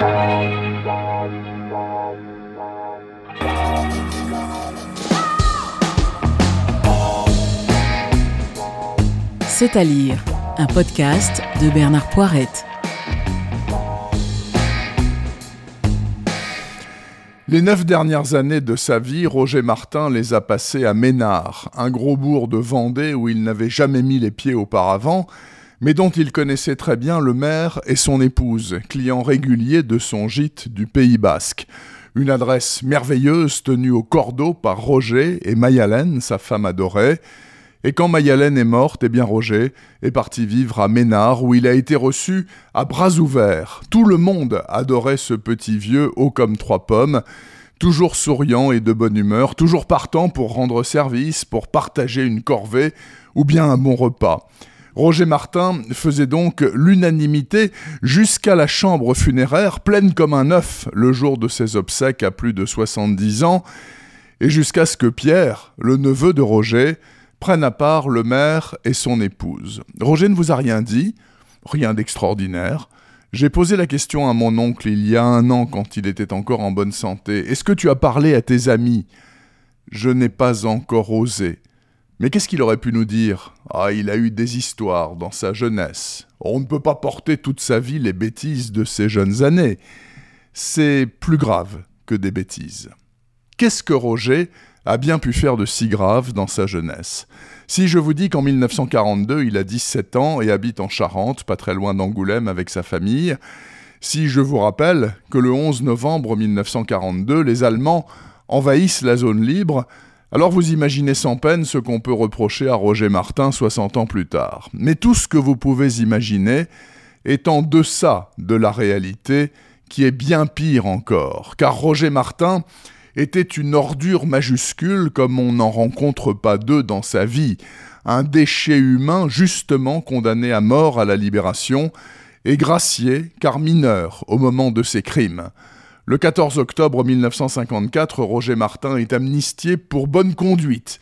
C'est à lire, un podcast de Bernard Poirette. Les neuf dernières années de sa vie, Roger Martin les a passées à Ménard, un gros bourg de Vendée où il n'avait jamais mis les pieds auparavant, mais dont il connaissait très bien le maire et son épouse, clients réguliers de son gîte du Pays basque. Une adresse merveilleuse tenue au cordeau par Roger et Mayalène, sa femme adorée, et quand Mayalène est morte, eh bien Roger est parti vivre à Ménard, où il a été reçu à bras ouverts. Tout le monde adorait ce petit vieux haut comme trois pommes, toujours souriant et de bonne humeur, toujours partant pour rendre service, pour partager une corvée ou bien un bon repas. Roger Martin faisait donc l'unanimité jusqu'à la chambre funéraire pleine comme un œuf le jour de ses obsèques à plus de 70 ans, et jusqu'à ce que Pierre, le neveu de Roger, prennent à part le maire et son épouse. Roger ne vous a rien dit, rien d'extraordinaire. J'ai posé la question à mon oncle il y a un an quand il était encore en bonne santé. Est-ce que tu as parlé à tes amis? Je n'ai pas encore osé. Mais qu'est-ce qu'il aurait pu nous dire? Ah, il a eu des histoires dans sa jeunesse. On ne peut pas porter toute sa vie les bêtises de ses jeunes années. C'est plus grave que des bêtises. Qu'est-ce que Roger a bien pu faire de si grave dans sa jeunesse? Si je vous dis qu'en 1942, il a 17 ans et habite en Charente, pas très loin d'Angoulême avec sa famille, si je vous rappelle que le 11 novembre 1942, les Allemands envahissent la zone libre, alors vous imaginez sans peine ce qu'on peut reprocher à Roger Martin 60 ans plus tard. Mais tout ce que vous pouvez imaginer est en deçà de la réalité, qui est bien pire encore, car Roger Martin était une ordure majuscule comme on n'en rencontre pas deux dans sa vie, un déchet humain justement condamné à mort à la libération, et gracié car mineur au moment de ses crimes. Le 14 octobre 1954, Roger Martin est amnistié pour bonne conduite.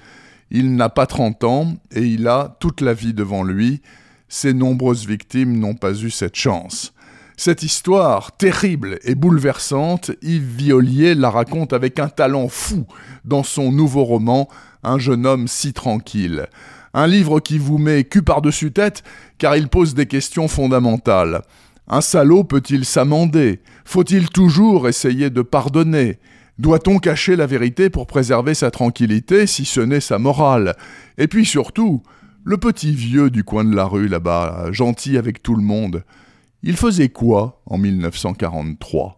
Il n'a pas 30 ans et il a toute la vie devant lui. Ses nombreuses victimes n'ont pas eu cette chance. Cette histoire terrible et bouleversante, Yves Violier la raconte avec un talent fou dans son nouveau roman Un jeune homme si tranquille. Un livre qui vous met cul par-dessus tête car il pose des questions fondamentales. Un salaud peut-il s'amender? Faut-il toujours essayer de pardonner? Doit-on cacher la vérité pour préserver sa tranquillité si ce n'est sa morale? Et puis surtout, le petit vieux du coin de la rue là-bas, gentil avec tout le monde, il faisait quoi en 1943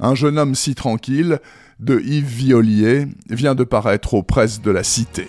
Un jeune homme si tranquille, de Yves Violier, vient de paraître aux presses de la Cité.